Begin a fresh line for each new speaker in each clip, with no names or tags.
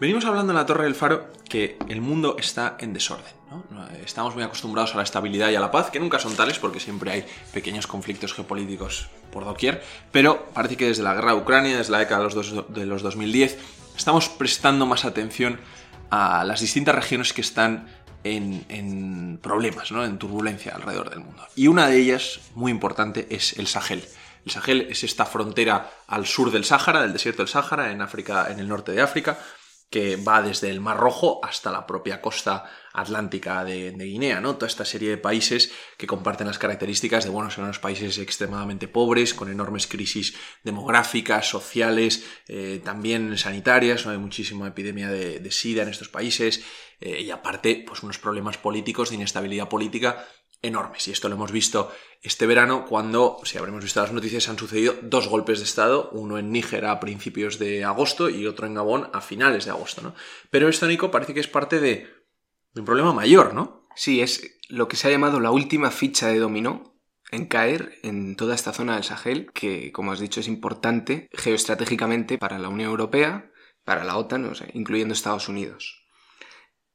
Venimos hablando en la Torre del Faro que el mundo está en desorden. Estamos muy acostumbrados a la estabilidad y a la paz, que nunca son tales porque siempre hay pequeños conflictos geopolíticos por doquier, pero parece que desde la guerra de Ucrania, desde la década de los, de los 2010, estamos prestando más atención a las distintas regiones que están en, problemas, en turbulencia alrededor del mundo. Y una de ellas, muy importante, es el Sahel. El Sahel es esta frontera al sur del Sáhara, del desierto del Sáhara, en África, en el norte de África, que va desde el Mar Rojo hasta la propia costa atlántica de, Guinea, ¿no? Toda esta serie de países que comparten las características de, bueno, son unos países extremadamente pobres, con enormes crisis demográficas, sociales, eh, también sanitarias. Hay muchísima epidemia de, SIDA en estos países, eh, y aparte, pues unos problemas políticos, de inestabilidad política enormes. Y esto lo hemos visto este verano cuando, si habremos visto las noticias, han sucedido dos golpes de Estado, uno en Níger a principios de agosto y otro en Gabón a finales de agosto. ¿no? Pero esto, Nico, parece que es parte de, un problema mayor, ¿no?
Sí, es lo que se ha llamado la última ficha de dominó en caer en toda esta zona del Sahel, que, como has dicho, es importante geoestratégicamente para la Unión Europea, para la OTAN, incluyendo Estados Unidos.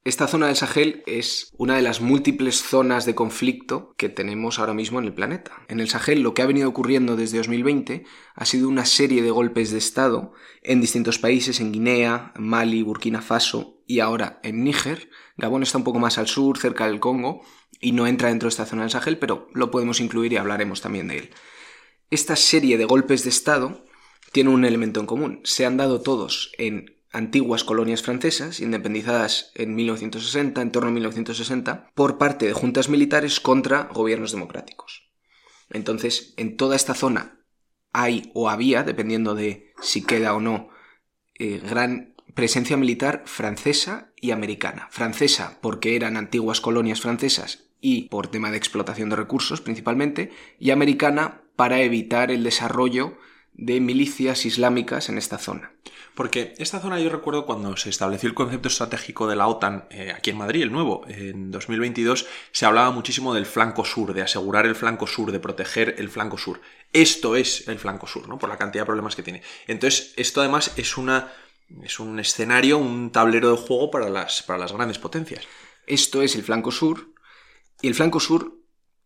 Esta zona del Sahel es una de las múltiples zonas de conflicto que tenemos ahora mismo en el planeta. En el Sahel lo que ha venido ocurriendo desde 2020 ha sido una serie de golpes de Estado en distintos países, en Guinea, Mali, Burkina Faso y ahora en Níger. Gabón está un poco más al sur, cerca del Congo, y no entra dentro de esta zona del Sahel, pero lo podemos incluir y hablaremos también de él. Esta serie de golpes de Estado tiene un elemento en común. Se han dado todos en antiguas colonias francesas, independizadas en 1960, en torno a 1960, por parte de juntas militares contra gobiernos democráticos. Entonces, en toda esta zona hay o había, dependiendo de si queda o no, eh, gran presencia militar francesa y americana. Francesa porque eran antiguas colonias francesas y por tema de explotación de recursos principalmente, y americana para evitar el desarrollo de milicias islámicas en esta zona.
Porque esta zona yo recuerdo cuando se estableció el concepto estratégico de la OTAN eh, aquí en Madrid, el nuevo, en 2022, se hablaba muchísimo del flanco sur, de asegurar el flanco sur, de proteger el flanco sur. Esto es el flanco sur, ¿no? Por la cantidad de problemas que tiene. Entonces, esto además es una es un escenario, un tablero de juego para las, para las grandes potencias.
Esto es el flanco sur, y el flanco sur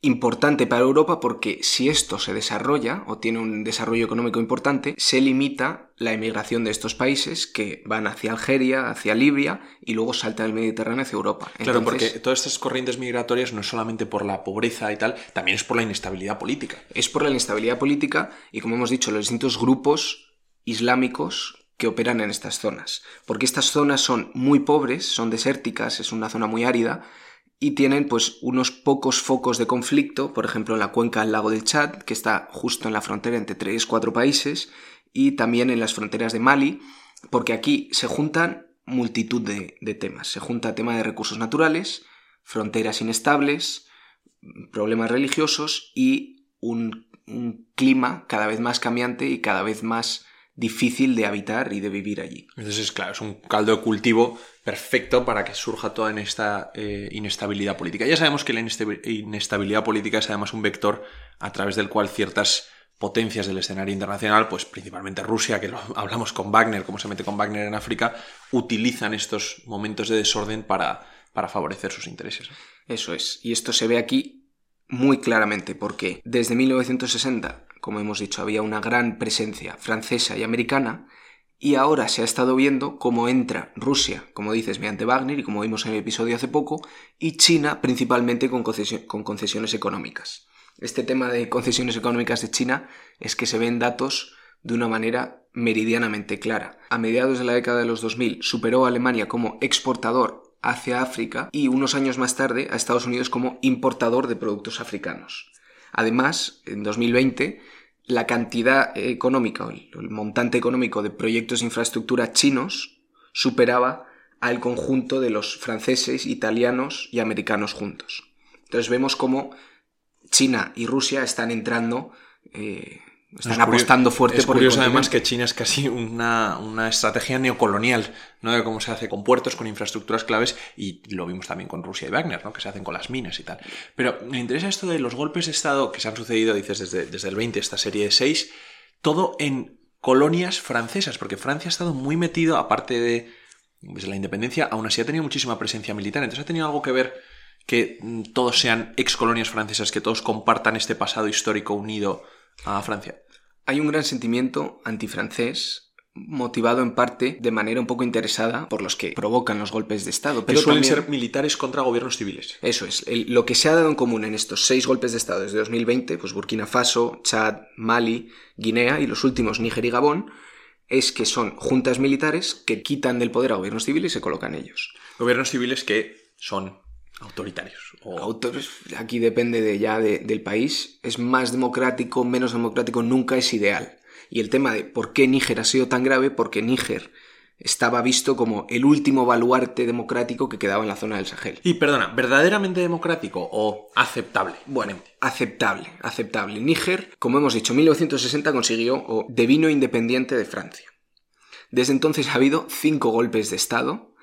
importante para Europa porque si esto se desarrolla o tiene un desarrollo económico importante, se limita la emigración de estos países que van hacia Algeria, hacia Libia y luego saltan el Mediterráneo hacia Europa.
Claro, porque todas estas corrientes migratorias no es solamente por la pobreza y tal, también es por la inestabilidad política.
Es por la inestabilidad política y como hemos dicho, los distintos grupos islámicos que operan en estas zonas. Porque estas zonas son muy pobres, son desérticas, es una zona muy árida y tienen pues unos pocos focos de conflicto, por ejemplo en la cuenca del lago del Chad, que está justo en la frontera entre tres, cuatro países, y también en las fronteras de Mali, porque aquí se juntan multitud de, temas. Se junta tema de recursos naturales, fronteras inestables, problemas religiosos y un clima cada vez más cambiante y cada vez más difícil de habitar y de vivir allí.
Entonces, claro, es un caldo de cultivo perfecto para que surja toda esta eh, inestabilidad política. Ya sabemos que la inestabilidad política es además un vector a través del cual ciertas potencias del escenario internacional, pues principalmente Rusia, que lo hablamos con Wagner, como se mete con Wagner en África, utilizan estos momentos de desorden para, para favorecer sus intereses.
Eso es. Y esto se ve aquí muy claramente porque desde 1960 como hemos dicho, había una gran presencia francesa y americana, y ahora se ha estado viendo cómo entra Rusia, como dices, mediante Wagner, y como vimos en el episodio hace poco, y China principalmente con, concesiones económicas. Este tema de concesiones económicas de China es que se ven datos de una manera meridianamente clara. A mediados de la década de los 2000 superó a Alemania como exportador hacia África y unos años más tarde a Estados Unidos como importador de productos africanos. Además, en 2020 la cantidad económica, el montante económico de proyectos de infraestructura chinos superaba al conjunto de los franceses, italianos y americanos juntos. Entonces vemos cómo China y Rusia están entrando eh, están apostando fuerte
es curioso además que China es casi una, una, estrategia neocolonial, ¿no? De cómo se hace con puertos, con infraestructuras claves, y lo vimos también con Rusia y Wagner, ¿no? Que se hacen con las minas y tal. Pero me interesa esto de los golpes de Estado que se han sucedido, dices, desde, desde el 20, esta serie de 6, todo en colonias francesas, porque Francia ha estado muy metido, aparte de desde la independencia, aún así ha tenido muchísima presencia militar. Entonces ha tenido algo que ver que mm, todos sean ex colonias francesas, que todos compartan este pasado histórico unido a Francia.
Hay un gran sentimiento antifrancés motivado en parte de manera un poco interesada por los que provocan los golpes de Estado.
Pero suelen ser militares contra gobiernos civiles.
Eso es. lo que se ha dado en común en estos seis golpes de Estado desde 2020, pues Burkina Faso, Chad, Mali, Guinea y los últimos Níger y Gabón, es que son juntas militares que quitan del poder a gobiernos civiles y se colocan ellos.
Gobiernos civiles que son autoritarios.
O... aquí depende de ya del país. Es más democrático, menos democrático, nunca es ideal. Y el tema de por qué Níger ha sido tan grave, porque Níger estaba visto como el último baluarte democrático que quedaba en la zona del Sahel.
Y perdona, ¿verdaderamente democrático o aceptable?
Bueno, aceptable, aceptable. Níger, como hemos dicho, en 1960 consiguió o devino independiente de Francia. Desde entonces ha habido cinco golpes de Estado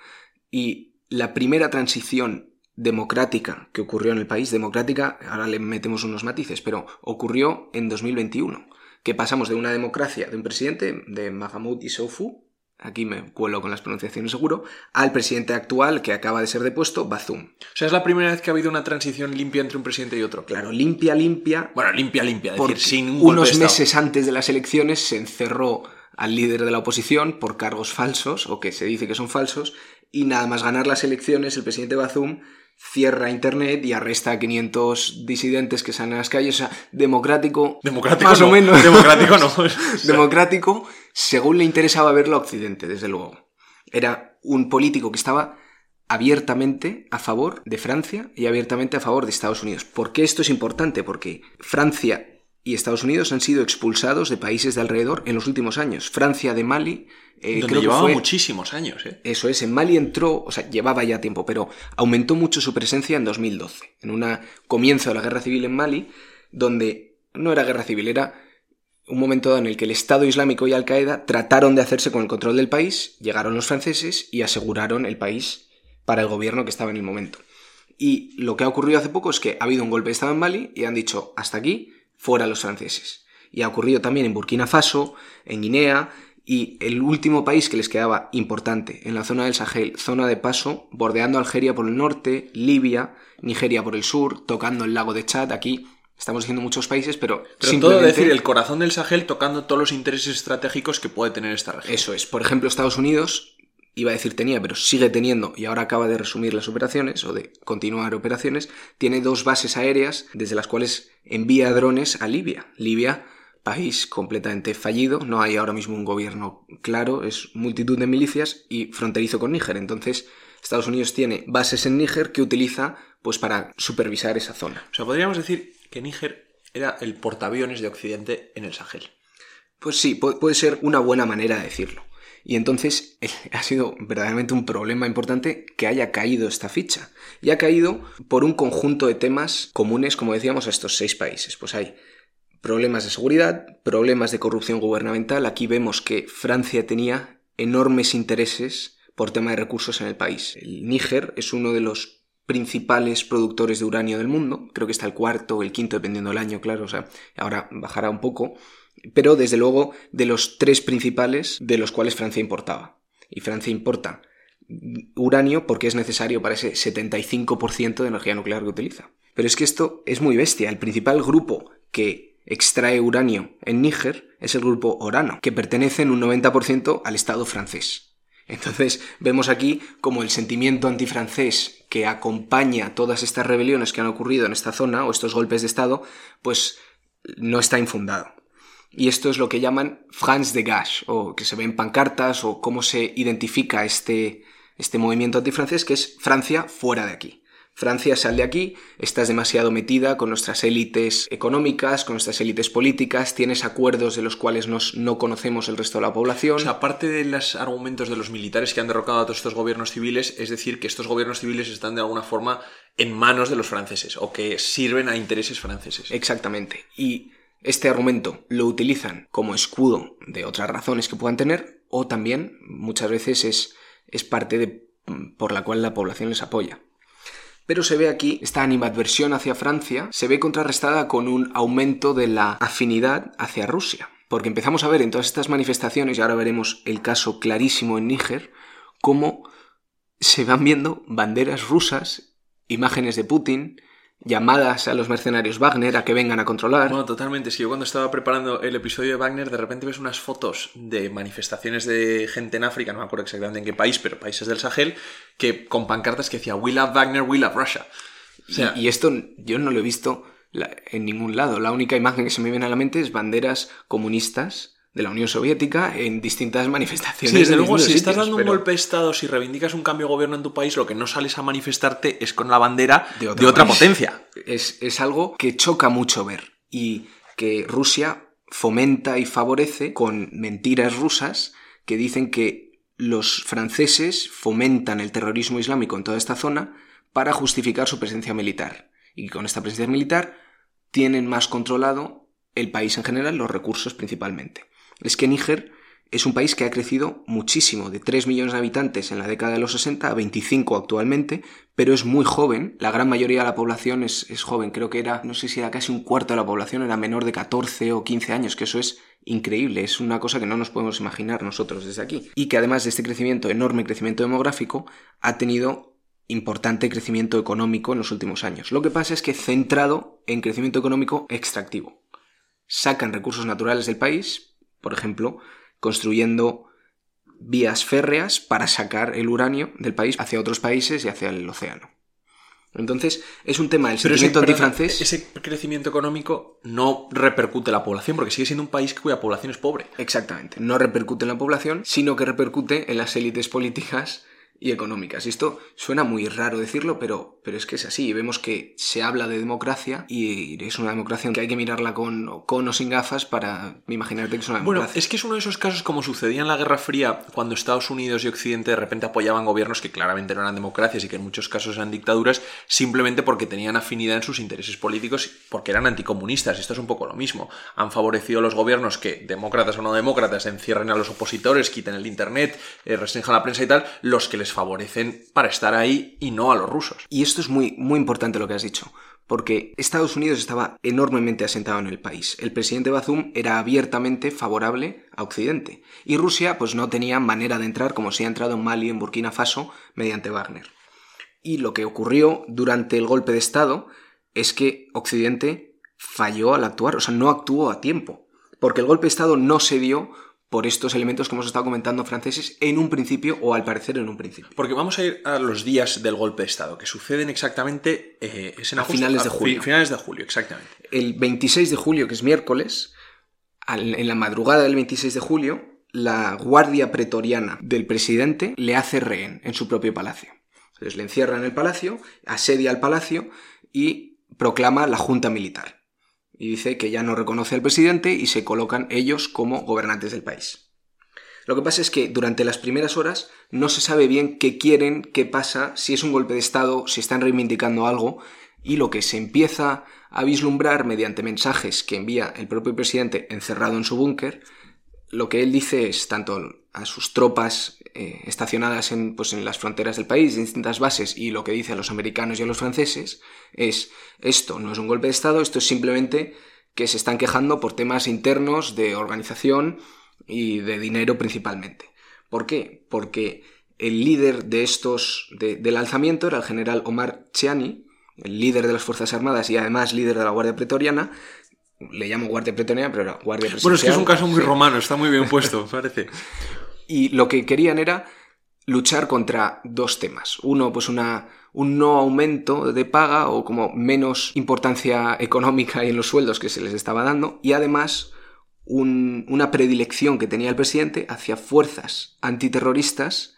y la primera transición democrática que ocurrió en el país, democrática, ahora le metemos unos matices, pero ocurrió en 2021 que pasamos de una democracia de un presidente, de Mahamoud Issoufou, aquí me cuelo con las pronunciaciones seguro, al presidente actual que acaba de ser depuesto, Bazoum.
O sea, es la primera vez que ha habido una transición limpia entre un presidente y otro.
Claro, limpia, limpia.
Bueno, limpia, limpia,
decir, sin Unos meses antes de las elecciones se encerró al líder de la oposición por cargos falsos, o que se dice que son falsos, y nada más ganar las elecciones, el presidente Bazoum cierra Internet y arresta a 500 disidentes que salen a las calles. O sea, democrático.
Democrático más o menos. Democrático no.
democrático según le interesaba verlo a Occidente, desde luego. Era un político que estaba abiertamente a favor de Francia y abiertamente a favor de Estados Unidos. ¿Por qué esto es importante? Porque Francia y Estados Unidos han sido expulsados de países de alrededor en los últimos años. Francia de Mali.
Eh, Donde llevaba muchísimos años, ¿eh?
Eso es, en Mali entró, o sea, llevaba ya tiempo, pero aumentó mucho su presencia en 2012, en un comienzo de la guerra civil en Mali, donde no era guerra civil, era un momento en el que el Estado Islámico y Al-Qaeda trataron de hacerse con el control del país, llegaron los franceses y aseguraron el país para el gobierno que estaba en el momento. Y lo que ha ocurrido hace poco es que ha habido un golpe de Estado en Mali y han dicho hasta aquí, fuera los franceses. Y ha ocurrido también en Burkina Faso, en Guinea, y el último país que les quedaba importante en la zona del Sahel, zona de paso, bordeando Algeria por el norte, Libia, Nigeria por el sur, tocando el lago de Chad, aquí estamos diciendo muchos países, pero,
pero simplemente... todo decir el corazón del Sahel tocando todos los intereses estratégicos que puede tener esta región.
Eso es. Por ejemplo, Estados Unidos iba a decir tenía, pero sigue teniendo, y ahora acaba de resumir las operaciones o de continuar operaciones, tiene dos bases aéreas desde las cuales envía drones a Libia. Libia, país completamente fallido, no hay ahora mismo un gobierno claro, es multitud de milicias y fronterizo con Níger. Entonces, Estados Unidos tiene bases en Níger que utiliza pues para supervisar esa zona.
O sea, podríamos decir que Níger era el portaaviones de Occidente en el Sahel.
Pues sí, puede ser una buena manera de decirlo. Y entonces ha sido verdaderamente un problema importante que haya caído esta ficha. Y ha caído por un conjunto de temas comunes, como decíamos, a estos seis países. Pues hay problemas de seguridad, problemas de corrupción gubernamental. Aquí vemos que Francia tenía enormes intereses por tema de recursos en el país. El Níger es uno de los principales productores de uranio del mundo. Creo que está el cuarto o el quinto, dependiendo del año, claro. O sea, ahora bajará un poco pero desde luego de los tres principales de los cuales Francia importaba. Y Francia importa uranio porque es necesario para ese 75% de energía nuclear que utiliza. Pero es que esto es muy bestia. El principal grupo que extrae uranio en Níger es el grupo Orano, que pertenece en un 90% al Estado francés. Entonces vemos aquí como el sentimiento antifrancés que acompaña todas estas rebeliones que han ocurrido en esta zona o estos golpes de Estado, pues no está infundado. Y esto es lo que llaman France de Gage, o que se ven pancartas, o cómo se identifica este, este movimiento antifrancés, que es Francia fuera de aquí. Francia sal de aquí, estás demasiado metida con nuestras élites económicas, con nuestras élites políticas, tienes acuerdos de los cuales no conocemos el resto de la población. O
sea, aparte de los argumentos de los militares que han derrocado a todos estos gobiernos civiles, es decir, que estos gobiernos civiles están de alguna forma en manos de los franceses o que sirven a intereses franceses.
Exactamente. Y este argumento lo utilizan como escudo de otras razones que puedan tener o también muchas veces es, es parte de, por la cual la población les apoya. Pero se ve aquí esta animadversión hacia Francia, se ve contrarrestada con un aumento de la afinidad hacia Rusia. Porque empezamos a ver en todas estas manifestaciones, y ahora veremos el caso clarísimo en Níger, cómo se van viendo banderas rusas, imágenes de Putin, llamadas a los mercenarios Wagner a que vengan a controlar.
Bueno, totalmente. Si yo cuando estaba preparando el episodio de Wagner, de repente ves unas fotos de manifestaciones de gente en África, no me acuerdo exactamente en qué país, pero países del Sahel, que con pancartas que decía We love Wagner, we love Russia.
O sea, y, esto yo no lo he visto en ningún lado. La única imagen que se me viene a la mente es banderas comunistas de la Unión Soviética en distintas manifestaciones.
Sí, desde luego, si estás dando un golpe de Estado, si reivindicas un cambio de gobierno en tu país, lo que no sales a manifestarte es con la bandera de, otra potencia.
Es, es algo que choca mucho ver y que Rusia fomenta y favorece con mentiras rusas que dicen que los franceses fomentan el terrorismo islámico en toda esta zona para justificar su presencia militar. Y con esta presencia militar tienen más controlado el país en general, los recursos principalmente es que Níger es un país que ha crecido muchísimo, de 3 millones de habitantes en la década de los 60 a 25 actualmente, pero es muy joven, la gran mayoría de la población es, joven, creo que era, no sé si era casi un cuarto de la población, era menor de 14 o 15 años, que eso es increíble, es una cosa que no nos podemos imaginar nosotros desde aquí. Y que además de este crecimiento, enorme crecimiento demográfico, ha tenido importante crecimiento económico en los últimos años. Lo que pasa es que centrado en crecimiento económico extractivo. Sacan recursos naturales del país, por ejemplo, construyendo vías férreas para sacar el uranio del país hacia otros países y hacia el océano. Entonces, es un tema del sentimiento antifrancés.
Ese crecimiento económico no repercute en la población, porque sigue siendo un país cuya población es pobre.
Exactamente. No repercute en la población, sino que repercute en las élites políticas y económicas. Y esto suena muy raro decirlo, pero, pero es que es así. Vemos que se habla de democracia y es una democracia que hay que mirarla con, con o sin gafas para imaginarte que es una democracia.
Bueno, es que es uno de esos casos como sucedía en la Guerra Fría, cuando Estados Unidos y Occidente de repente apoyaban gobiernos que claramente no eran democracias y que en muchos casos eran dictaduras, simplemente porque tenían afinidad en sus intereses políticos, porque eran anticomunistas. Esto es un poco lo mismo. Han favorecido los gobiernos que, demócratas o no demócratas, encierren a los opositores, quiten el Internet, eh, restrinjan la prensa y tal, los que favorecen para estar ahí y no a los rusos.
Y esto es muy, muy importante lo que has dicho, porque Estados Unidos estaba enormemente asentado en el país. El presidente Bazoum era abiertamente favorable a Occidente. Y Rusia pues no tenía manera de entrar como si ha entrado en Mali, en Burkina Faso, mediante Wagner. Y lo que ocurrió durante el golpe de Estado es que Occidente falló al actuar, o sea, no actuó a tiempo. Porque el golpe de Estado no se dio por estos elementos que hemos estado comentando franceses en un principio o al parecer en un principio.
Porque vamos a ir a los días del golpe de Estado, que suceden exactamente eh,
a finales de julio.
finales de julio, exactamente.
El 26 de julio, que es miércoles, en la madrugada del 26 de julio, la guardia pretoriana del presidente le hace rehén en su propio palacio. Entonces le encierra en el palacio, asedia al palacio y proclama la junta militar y dice que ya no reconoce al presidente y se colocan ellos como gobernantes del país. Lo que pasa es que durante las primeras horas no se sabe bien qué quieren, qué pasa, si es un golpe de Estado, si están reivindicando algo, y lo que se empieza a vislumbrar mediante mensajes que envía el propio presidente encerrado en su búnker, lo que él dice es tanto a sus tropas eh, estacionadas en, pues, en las fronteras del país, en distintas bases, y lo que dice a los americanos y a los franceses es, esto no es un golpe de Estado, esto es simplemente que se están quejando por temas internos de organización y de dinero principalmente. ¿Por qué? Porque el líder de estos, del alzamiento era el general Omar Chiani, el líder de las Fuerzas Armadas y además líder de la Guardia Pretoriana, le llamo Guardia Pretoriana, pero era Guardia
Bueno, es que es un caso muy romano, está muy bien puesto, parece.
Y lo que querían era luchar contra dos temas. Uno, pues una, un no aumento de paga o como menos importancia económica en los sueldos que se les estaba dando y además una predilección que tenía el presidente hacia fuerzas antiterroristas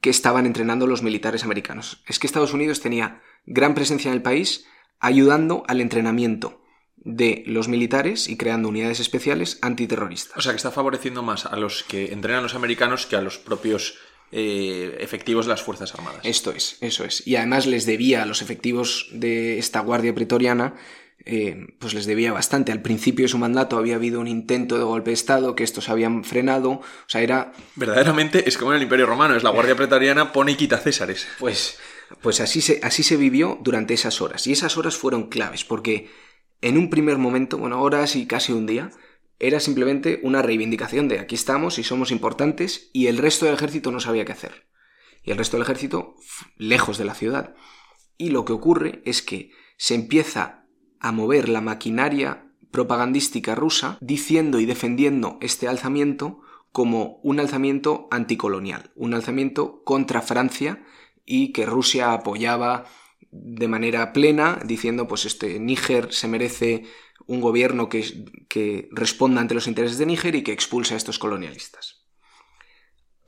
que estaban entrenando los militares americanos. Es que Estados Unidos tenía gran presencia en el país ayudando al entrenamiento de los militares y creando unidades especiales antiterroristas.
O sea, que está favoreciendo más a los que entrenan los americanos que a los propios eh, efectivos de las Fuerzas Armadas.
Esto es, eso es. Y además les debía a los efectivos de esta Guardia Pretoriana, eh, pues les debía bastante. Al principio de su mandato había habido un intento de golpe de Estado, que estos habían frenado. O sea, era...
Verdaderamente es como en el Imperio Romano, es la Guardia Pretoriana pone y quita Césares.
Pues, pues así, se, así se vivió durante esas horas. Y esas horas fueron claves, porque en un primer momento, bueno, horas y casi un día, era simplemente una reivindicación de aquí estamos y somos importantes y el resto del ejército no sabía qué hacer. y el resto del ejército lejos de la ciudad. Y lo que ocurre es que se empieza a mover la maquinaria propagandística rusa diciendo y defendiendo este alzamiento como un alzamiento anticolonial, un alzamiento contra Francia y que Rusia apoyaba de manera plena, diciendo pues este Níger se merece un gobierno que, que responda ante los intereses de Níger y que expulse a estos colonialistas.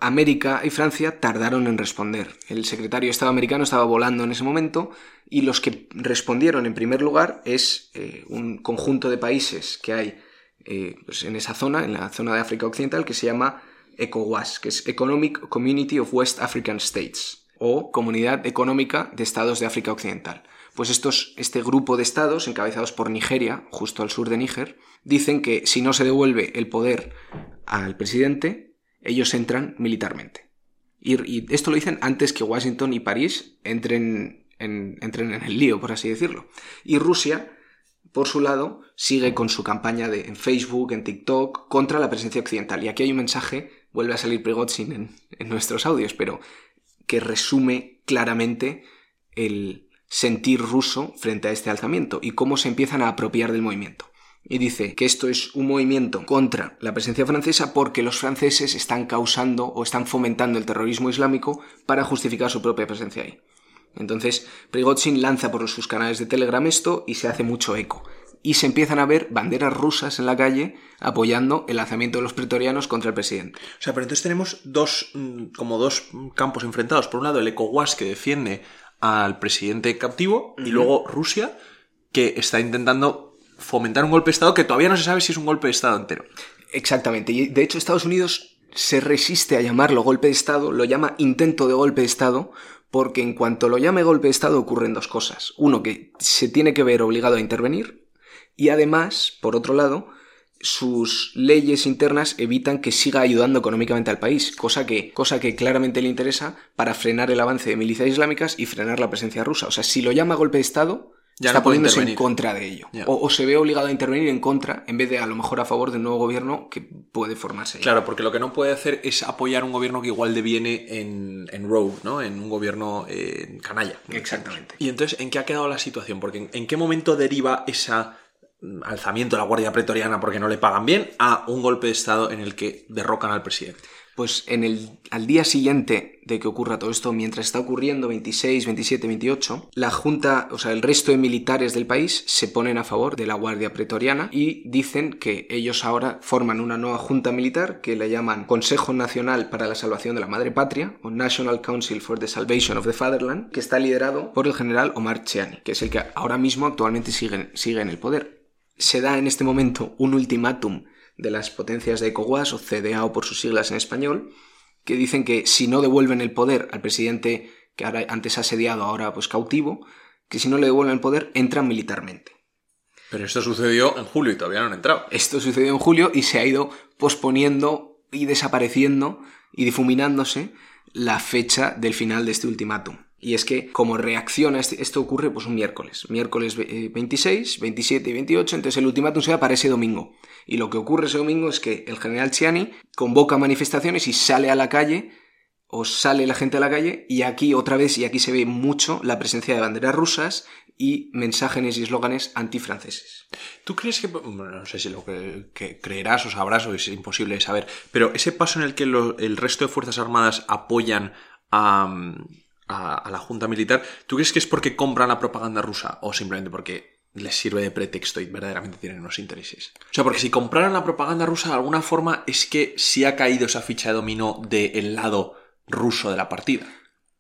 América y Francia tardaron en responder. El secretario de Estado americano estaba volando en ese momento y los que respondieron en primer lugar es eh, un conjunto de países que hay eh, pues en esa zona, en la zona de África Occidental, que se llama ECOWAS, que es Economic Community of West African States, o Comunidad Económica de Estados de África Occidental. Pues estos, este grupo de estados, encabezados por Nigeria, justo al sur de Níger, dicen que si no se devuelve el poder al presidente, ellos entran militarmente. Y, esto lo dicen antes que Washington y París entren en, entren en el lío, por así decirlo. Y Rusia, por su lado, sigue con su campaña de, en Facebook, en TikTok, contra la presencia occidental. Y aquí hay un mensaje, vuelve a salir Prigozhin en, en nuestros audios, pero que resume claramente el sentir ruso frente a este alzamiento y cómo se empiezan a apropiar del movimiento y dice que esto es un movimiento contra la presencia francesa porque los franceses están causando o están fomentando el terrorismo islámico para justificar su propia presencia ahí. Entonces, Prigozhin lanza por sus canales de Telegram esto y se hace mucho eco. Y se empiezan a ver banderas rusas en la calle apoyando el lanzamiento de los pretorianos contra el presidente.
O sea, pero entonces tenemos dos, mm, como dos campos enfrentados. Por un lado, el ECOWAS que defiende al presidente captivo y luego Rusia que está intentando fomentar un golpe de Estado que todavía no se sabe si es un golpe de Estado entero.
Exactamente. Y de hecho Estados Unidos se resiste a llamarlo golpe de Estado, lo llama intento de golpe de Estado, porque en cuanto lo llame golpe de Estado ocurren dos cosas. Uno, que se tiene que ver obligado a intervenir, y además, por otro lado, sus leyes internas evitan que siga ayudando económicamente al país, cosa que, cosa que claramente le interesa para frenar el avance de milicias islámicas y frenar la presencia rusa. O sea, si lo llama golpe de Estado, ya está poniéndose en contra de ello. O, se ve obligado a intervenir en contra en vez de a lo mejor a favor del nuevo gobierno que puede formarse.
Claro, porque lo que no puede hacer es apoyar un gobierno que igual deviene en, en rogue, ¿no? En un gobierno eh, canalla.
Exactamente.
Y entonces, ¿en qué ha quedado la situación? Porque en, qué momento deriva mm, alzamiento de la Guardia Pretoriana porque no le pagan bien a un golpe de Estado en el que derrocan al presidente?
Pues en el, al día siguiente de que ocurra todo esto, mientras está ocurriendo 26, 27, 28, la Junta, o sea, el resto de militares del país se ponen a favor de la Guardia Pretoriana y dicen que ellos ahora forman una nueva junta militar que le llaman Consejo Nacional para la Salvación de la Madre Patria o National Council for the Salvation of the Fatherland, que está liderado por el general Omar Cheani, que es el que ahora mismo actualmente sigue, sigue en el poder. Se da en este momento un ultimátum de las potencias de ECOWAS, o CDAO por sus siglas en español, que dicen que si no devuelven el poder al presidente que ahora, antes asediado, ahora pues cautivo, que si no le devuelven el poder, entran militarmente.
Pero esto sucedió en julio y todavía no han entrado.
Esto sucedió en julio y se ha ido posponiendo y desapareciendo y difuminándose la fecha del final de este ultimátum. Y es que como reacciona, este, esto ocurre pues un miércoles, miércoles 26, 27 eh, y 28, entonces el ultimátum se da para ese domingo. Y lo que ocurre ese domingo es que el general Chiani convoca manifestaciones y sale a la calle, o sale la gente a la calle, y aquí otra vez, y aquí se ve mucho la presencia de banderas rusas y mensajes y eslóganes antifranceses.
¿Tú crees que, no sé si lo que, creerás o sabrás o es imposible saber, pero ese paso en el que el resto de Fuerzas Armadas apoyan a a, la Junta Militar, ¿tú crees que es porque compran la propaganda rusa o simplemente porque les sirve de pretexto y verdaderamente tienen unos intereses? O sea, porque si compraran la propaganda rusa de alguna forma es que sí ha caído esa ficha de dominó del lado ruso de la partida.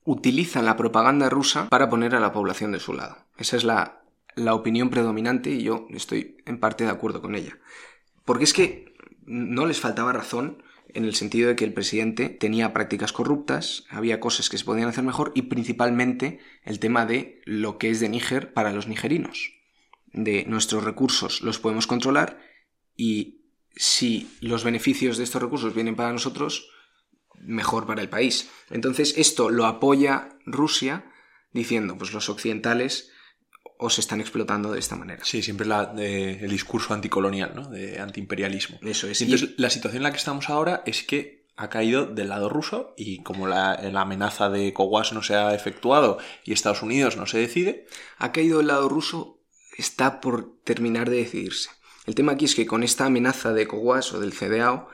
Utilizan la propaganda rusa para poner a la población de su lado. Esa es la, la opinión predominante y yo estoy en parte de acuerdo con ella. Porque es que no les faltaba razón en el sentido de que el presidente tenía prácticas corruptas, había cosas que se podían hacer mejor y principalmente el tema de lo que es de Níger para los nigerinos. De nuestros recursos los podemos controlar y si los beneficios de estos recursos vienen para nosotros, mejor para el país. Entonces esto lo apoya Rusia diciendo, pues los occidentales o se están explotando de esta manera.
Sí, siempre la, el discurso anticolonial, ¿no? De antiimperialismo.
Eso es.
Entonces, la situación en la que estamos ahora es que ha caído del lado ruso y como la, la amenaza de ECOWAS no se ha efectuado y Estados Unidos no se decide,
Ha caído del lado ruso, está por terminar de decidirse. El tema aquí es que con esta amenaza de ECOWAS o del CDAO,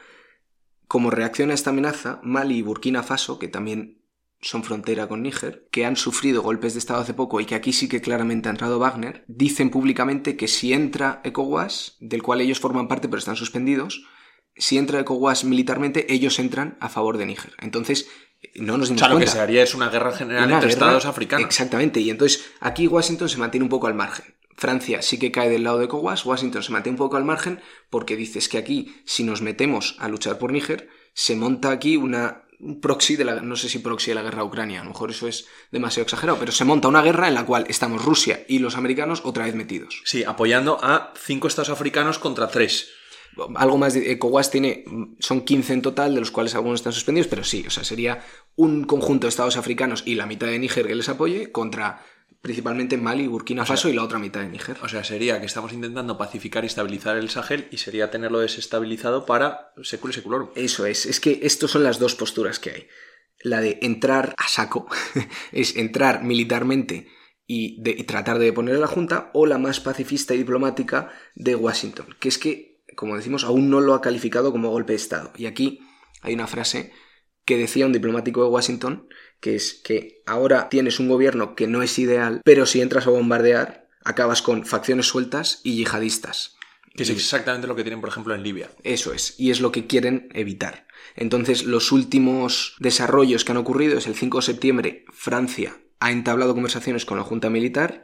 como reacción a esta amenaza, Mali y Burkina Faso, que también son frontera con Níger, que han sufrido golpes de Estado hace poco y que aquí sí que claramente ha entrado Wagner, dicen públicamente que si entra ECOWAS, del cual ellos forman parte pero están suspendidos, si entra ECOWAS militarmente, ellos entran a favor de Níger. Entonces, no nos
o
dimos
sea, lo que se haría es una guerra general
Una
entre
guerra-
estados africanos.
Exactamente, y entonces aquí Washington se mantiene un poco al margen. Francia sí que cae del lado de ECOWAS, Washington se mantiene un poco al margen porque dices que aquí, si nos metemos a luchar por Níger, se monta aquí una un proxy de la, no sé si proxy de la guerra a Ucrania, a lo mejor eso es demasiado exagerado, pero se monta una guerra en la cual estamos Rusia y los americanos otra vez metidos.
Sí, apoyando a cinco estados africanos contra tres.
Algo más de ECOWAS tiene, son 15 en total, de los cuales algunos están suspendidos, pero sí, o sea, sería un conjunto de estados africanos y la mitad de Níger que les apoye contra principalmente Mali, Burkina Faso y la otra mitad de Níger.
O sea, sería que estamos intentando pacificar y estabilizar el Sahel y sería tenerlo desestabilizado para secul y seculorum.
Eso es, es que estas son las dos posturas que hay. La de entrar a saco, es entrar militarmente y, de- y tratar de deponer a la Junta, o la más pacifista y diplomática de Washington, que es que, como decimos, aún no lo ha calificado como golpe de Estado. Y aquí hay una frase que decía un diplomático de Washington, que es que ahora tienes un gobierno que no es ideal, pero si entras a bombardear, acabas con facciones sueltas y yihadistas.
Que es exactamente lo que tienen, por ejemplo, en Libia.
Eso es, y es lo que quieren evitar. Entonces, los últimos desarrollos que han ocurrido es el 5 de septiembre, Francia ha entablado conversaciones con la Junta Militar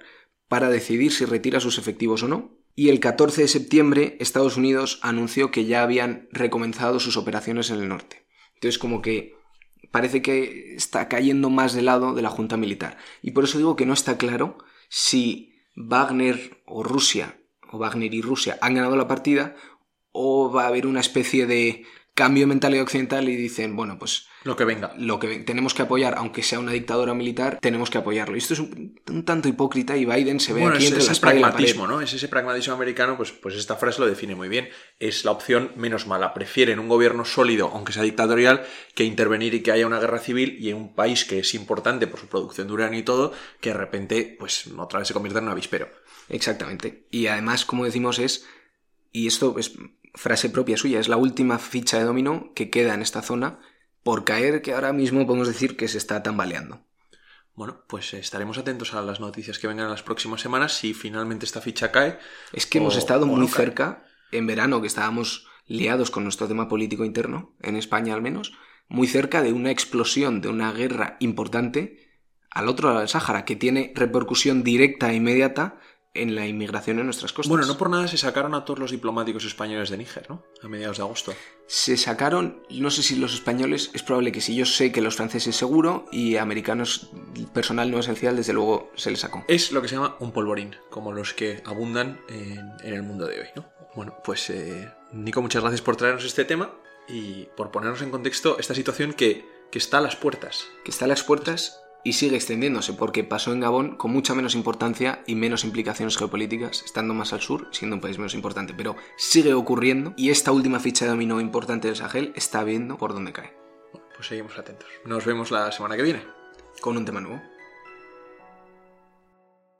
para decidir si retira sus efectivos o no. Y el 14 de septiembre, Estados Unidos anunció que ya habían recomenzado sus operaciones en el norte. Entonces, como que parece que está cayendo más del lado de la Junta Militar. Y por eso digo que no está claro si Wagner o Rusia, o Wagner y Rusia, han ganado la partida o va a haber una especie de cambio de mentalidad occidental y dicen, bueno, pues
Lo que venga.
lo que tenemos que apoyar, aunque sea una dictadura militar, tenemos que apoyarlo. Y esto es un, un tanto hipócrita y Biden se ve
Bueno,
aquí
es
entre
ese
la
pragmatismo, ¿no? Es ese pragmatismo americano, pues, pues esta frase lo define muy bien. Es la opción menos mala. Prefieren un gobierno sólido, aunque sea dictatorial, que intervenir y que haya una guerra civil y en un país que es importante por su producción de uranio y todo, que de repente, pues otra vez se convierta en un avispero.
Exactamente. Y además, como decimos, es, y esto es frase propia suya, es la última ficha de dominó que queda en esta zona por caer, que ahora mismo podemos decir que se está tambaleando.
Bueno, pues estaremos atentos a las noticias que vengan en las próximas semanas si finalmente esta ficha cae.
Es que
O-
hemos estado muy
no
cerca, en verano, que estábamos liados con nuestro tema político interno, en España al menos, muy cerca de una explosión, de una guerra importante al otro lado del Sáhara, que tiene repercusión directa e inmediata en la inmigración en nuestras costas.
Bueno, no por nada se sacaron a todos los diplomáticos españoles de Níger, ¿no? A mediados de agosto.
Se sacaron, no sé si los españoles, es probable que sí, yo sé que los franceses seguro y americanos, personal no esencial, desde luego se les sacó.
Es lo que se llama un polvorín, como los que abundan en, en el mundo de hoy, ¿no? Bueno, pues eh, Nico, muchas gracias por traernos este tema y por ponernos en contexto esta situación que, que está a las puertas.
que está a las puertas y sigue extendiéndose porque pasó en Gabón con mucha menos importancia y menos implicaciones geopolíticas, estando más al sur, siendo un país menos importante, pero sigue ocurriendo y esta última ficha de dominó importante del Sahel está viendo por dónde cae,
Bueno, pues seguimos atentos. Nos vemos la semana que viene.
con un tema nuevo.